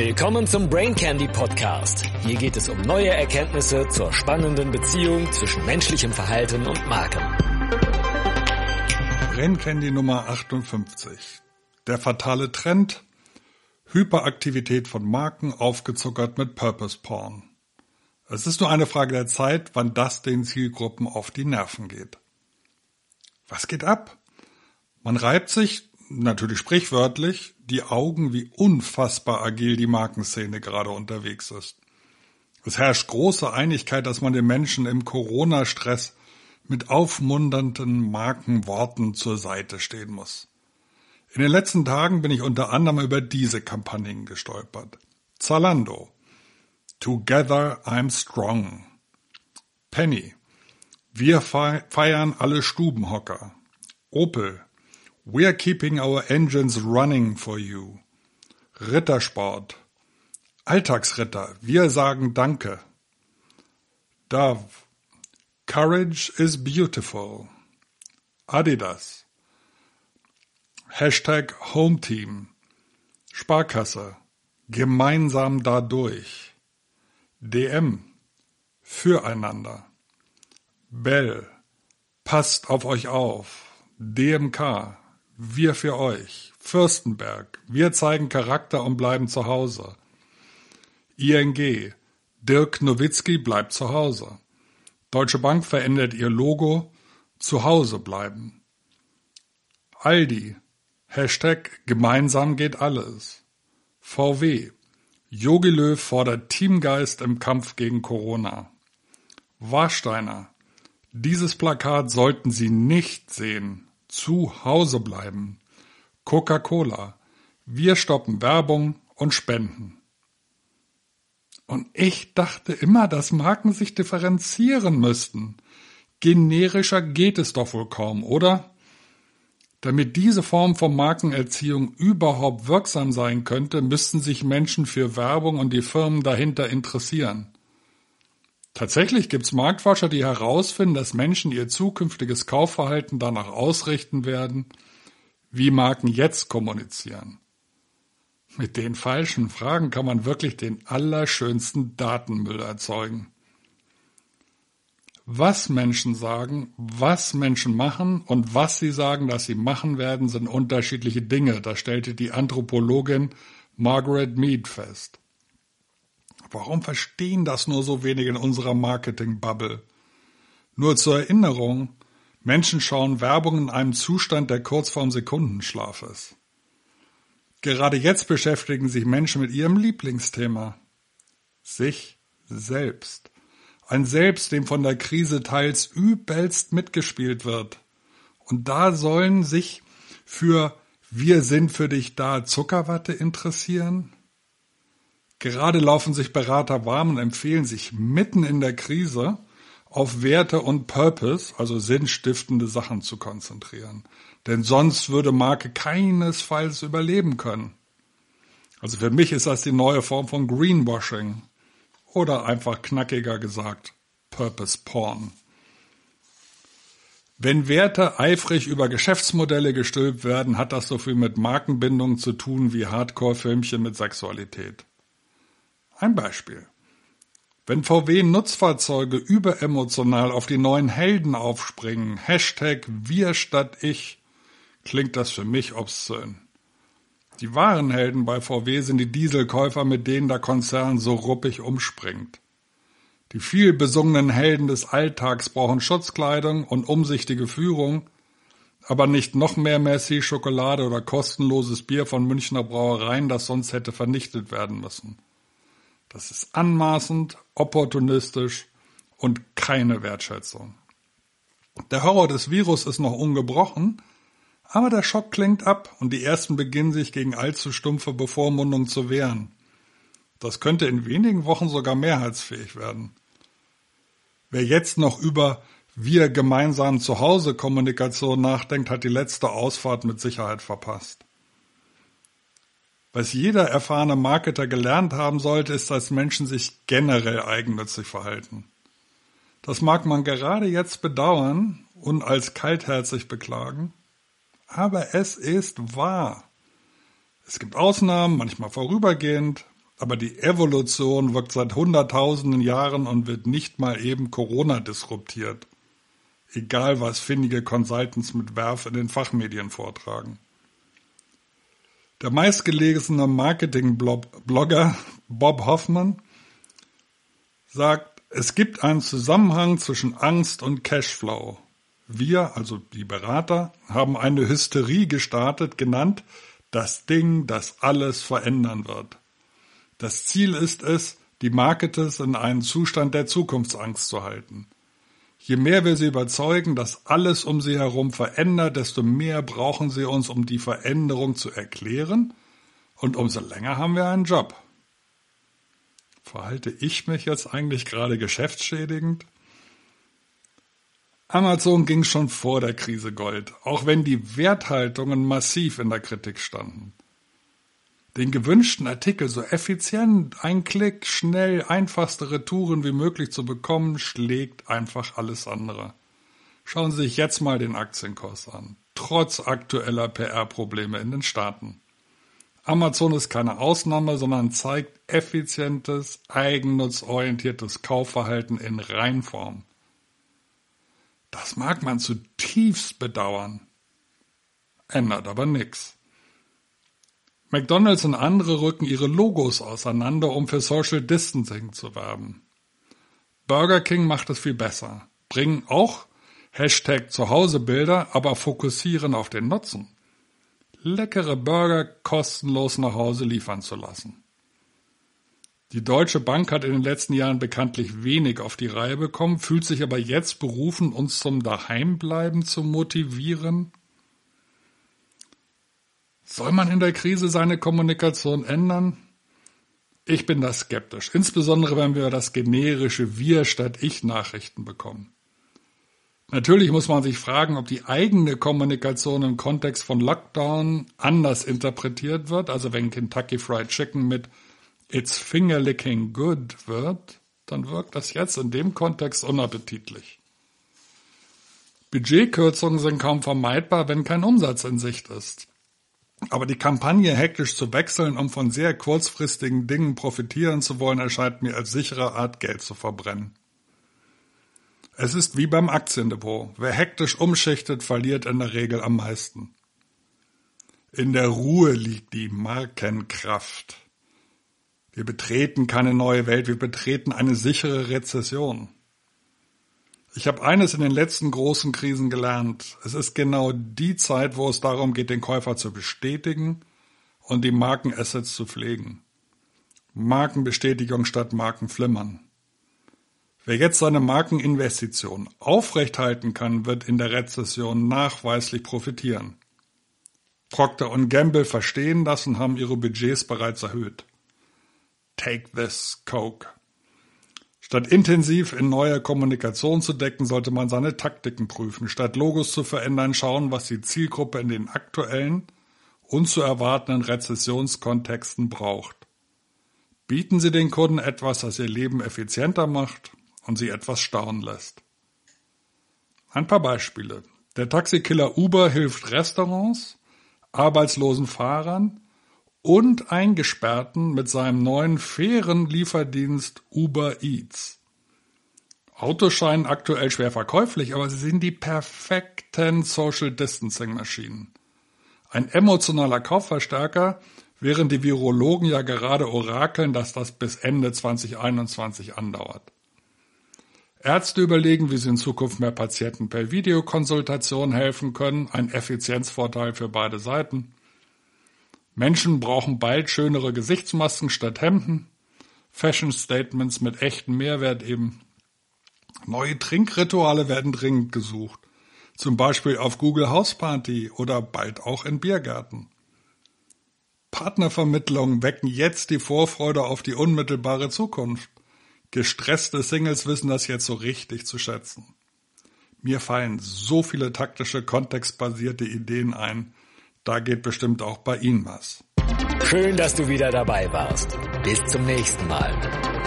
Willkommen zum Brain Candy Podcast. Hier geht es um neue Erkenntnisse zur spannenden Beziehung zwischen menschlichem Verhalten und Marken. Brain Candy Nummer 58. Der fatale Trend. Hyperaktivität von Marken aufgezuckert mit Purpose Porn. Es ist nur eine Frage der Zeit, wann das den Zielgruppen auf die Nerven geht. Was geht ab? Man reibt sich, natürlich sprichwörtlich, die Augen, wie unfassbar agil die Markenszene gerade unterwegs ist. Es herrscht große Einigkeit, dass man den Menschen im Corona-Stress mit aufmunternden Markenworten zur Seite stehen muss. In den letzten Tagen bin ich unter anderem über diese Kampagnen gestolpert. Zalando. Together I'm strong. Penny. Wir feiern alle Stubenhocker. Opel. We're keeping our engines running for you. Rittersport. Alltagsritter. Wir sagen Danke. Dove. Courage is beautiful. Adidas. Hashtag Hometeam. Sparkasse. Gemeinsam dadurch. DM. Füreinander. Bell. Passt auf euch auf. DMK. Wir für euch. Fürstenberg. Wir zeigen Charakter und bleiben zu Hause. ING. Dirk Nowitzki bleibt zu Hause. Deutsche Bank verändert ihr Logo. Zu Hause bleiben. Aldi. Hashtag gemeinsam geht alles. VW. Jogi Löw fordert Teamgeist im Kampf gegen Corona. Warsteiner. Dieses Plakat sollten Sie nicht sehen zu Hause bleiben. Coca-Cola. Wir stoppen Werbung und Spenden. Und ich dachte immer, dass Marken sich differenzieren müssten. Generischer geht es doch wohl kaum, oder? Damit diese Form von Markenerziehung überhaupt wirksam sein könnte, müssten sich Menschen für Werbung und die Firmen dahinter interessieren. Tatsächlich gibt es Marktforscher, die herausfinden, dass Menschen ihr zukünftiges Kaufverhalten danach ausrichten werden, wie Marken jetzt kommunizieren. Mit den falschen Fragen kann man wirklich den allerschönsten Datenmüll erzeugen. Was Menschen sagen, was Menschen machen und was sie sagen, dass sie machen werden, sind unterschiedliche Dinge. Das stellte die Anthropologin Margaret Mead fest. Warum verstehen das nur so wenige in unserer Marketing-Bubble? Nur zur Erinnerung, Menschen schauen Werbung in einem Zustand, der kurz vorm Sekundenschlaf ist. Gerade jetzt beschäftigen sich Menschen mit ihrem Lieblingsthema. Sich selbst. Ein Selbst, dem von der Krise teils übelst mitgespielt wird. Und da sollen sich für Wir sind für dich da Zuckerwatte interessieren? Gerade laufen sich Berater warm und empfehlen sich mitten in der Krise auf Werte und Purpose, also sinnstiftende Sachen zu konzentrieren. Denn sonst würde Marke keinesfalls überleben können. Also für mich ist das die neue Form von Greenwashing. Oder einfach knackiger gesagt, Purpose Porn. Wenn Werte eifrig über Geschäftsmodelle gestülpt werden, hat das so viel mit Markenbindung zu tun wie Hardcore-Filmchen mit Sexualität. Ein Beispiel. Wenn VW-Nutzfahrzeuge überemotional auf die neuen Helden aufspringen, Hashtag wir statt ich, klingt das für mich obszön. Die wahren Helden bei VW sind die Dieselkäufer, mit denen der Konzern so ruppig umspringt. Die viel besungenen Helden des Alltags brauchen Schutzkleidung und umsichtige Führung, aber nicht noch mehr Messi, Schokolade oder kostenloses Bier von Münchner Brauereien, das sonst hätte vernichtet werden müssen. Das ist anmaßend, opportunistisch und keine Wertschätzung. Der Horror des Virus ist noch ungebrochen, aber der Schock klingt ab und die ersten beginnen sich gegen allzu stumpfe Bevormundung zu wehren. Das könnte in wenigen Wochen sogar mehrheitsfähig werden. Wer jetzt noch über wir gemeinsam zu Hause Kommunikation nachdenkt, hat die letzte Ausfahrt mit Sicherheit verpasst. Was jeder erfahrene Marketer gelernt haben sollte, ist, dass Menschen sich generell eigennützig verhalten. Das mag man gerade jetzt bedauern und als kaltherzig beklagen, aber es ist wahr. Es gibt Ausnahmen, manchmal vorübergehend, Aber die Evolution wirkt seit hunderttausenden Jahren und wird nicht mal eben Corona disruptiert. Egal was findige Consultants mit Werf in den Fachmedien vortragen. Der meistgelesene Marketing-Blogger Bob Hoffman sagt, es gibt einen Zusammenhang zwischen Angst und Cashflow. Wir, also die Berater, haben eine Hysterie gestartet, genannt das Ding, das alles verändern wird. Das Ziel ist es, die Marketes in einen Zustand der Zukunftsangst zu halten. Je mehr wir sie überzeugen, dass alles um sie herum verändert, desto mehr brauchen sie uns, um die Veränderung zu erklären, und umso länger haben wir einen Job. Verhalte ich mich jetzt eigentlich gerade geschäftsschädigend? Amazon ging schon vor der Krise Gold, auch wenn die Werthaltungen massiv in der Kritik standen. Den gewünschten Artikel so effizient, ein Klick, schnell, einfachste Retouren wie möglich zu bekommen, schlägt einfach alles andere. Schauen Sie sich jetzt mal den Aktienkurs an, trotz aktueller PR-Probleme in den Staaten. Amazon ist keine Ausnahme, sondern zeigt effizientes, eigennutzorientiertes Kaufverhalten in Reinform. Das mag man zutiefst bedauern. Ändert aber nichts. McDonald's und andere rücken ihre Logos auseinander, um für Social Distancing zu werben. Burger King macht es viel besser, bringen auch Hashtag Zuhausebilder, aber fokussieren auf den Nutzen. Leckere Burger kostenlos nach Hause liefern zu lassen. Die Deutsche Bank hat in den letzten Jahren bekanntlich wenig auf die Reihe bekommen, fühlt sich aber jetzt berufen, uns zum Daheimbleiben zu motivieren. Soll man in der Krise seine Kommunikation ändern? Ich bin da skeptisch, insbesondere wenn wir das generische Wir statt Ich Nachrichten bekommen. Natürlich muss man sich fragen, ob die eigene Kommunikation im Kontext von Lockdown anders interpretiert wird, also wenn Kentucky Fried Chicken mit It's Fingerlicking Good wird, dann wirkt das jetzt in dem Kontext unappetitlich. Budgetkürzungen sind kaum vermeidbar, wenn kein Umsatz in Sicht ist. Aber die Kampagne hektisch zu wechseln, um von sehr kurzfristigen Dingen profitieren zu wollen, erscheint mir als sichere Art, Geld zu verbrennen. Es ist wie beim Aktiendepot. Wer hektisch umschichtet, verliert in der Regel am meisten. In der Ruhe liegt die Markenkraft. Wir betreten keine neue Welt, wir betreten eine sichere Rezession. Ich habe eines in den letzten großen Krisen gelernt. Es ist genau die Zeit, wo es darum geht, den Käufer zu bestätigen und die Markenassets zu pflegen. Markenbestätigung statt Markenflimmern. Wer jetzt seine Markeninvestition aufrechthalten kann, wird in der Rezession nachweislich profitieren. Procter Gamble verstehen das und haben ihre Budgets bereits erhöht. Take this Coke. Statt intensiv in neue Kommunikation zu decken, sollte man seine Taktiken prüfen. Statt Logos zu verändern, schauen, was die Zielgruppe in den aktuellen und zu erwartenden Rezessionskontexten braucht. Bieten Sie den Kunden etwas, das ihr Leben effizienter macht und sie etwas staunen lässt. Ein paar Beispiele. Der Taxikiller Uber hilft Restaurants, arbeitslosen Fahrern und Eingesperrten mit seinem neuen fairen Lieferdienst Uber Eats. Autos scheinen aktuell schwer verkäuflich, aber sie sind die perfekten Social Distancing Maschinen. Ein emotionaler Kaufverstärker, während die Virologen ja gerade orakeln, dass das bis Ende 2021 andauert. Ärzte überlegen, wie sie in Zukunft mehr Patienten per Videokonsultation helfen können, ein Effizienzvorteil für beide Seiten. Menschen brauchen bald schönere Gesichtsmasken statt Hemden. Fashion Statements mit echtem Mehrwert eben. Neue Trinkrituale werden dringend gesucht. Zum Beispiel auf Google Hausparty oder bald auch in Biergärten. Partnervermittlungen wecken jetzt die Vorfreude auf die unmittelbare Zukunft. Gestresste Singles wissen das jetzt so richtig zu schätzen. Mir fallen so viele taktische, kontextbasierte Ideen ein, da geht bestimmt auch bei Ihnen was. Schön, dass du wieder dabei warst. Bis zum nächsten Mal.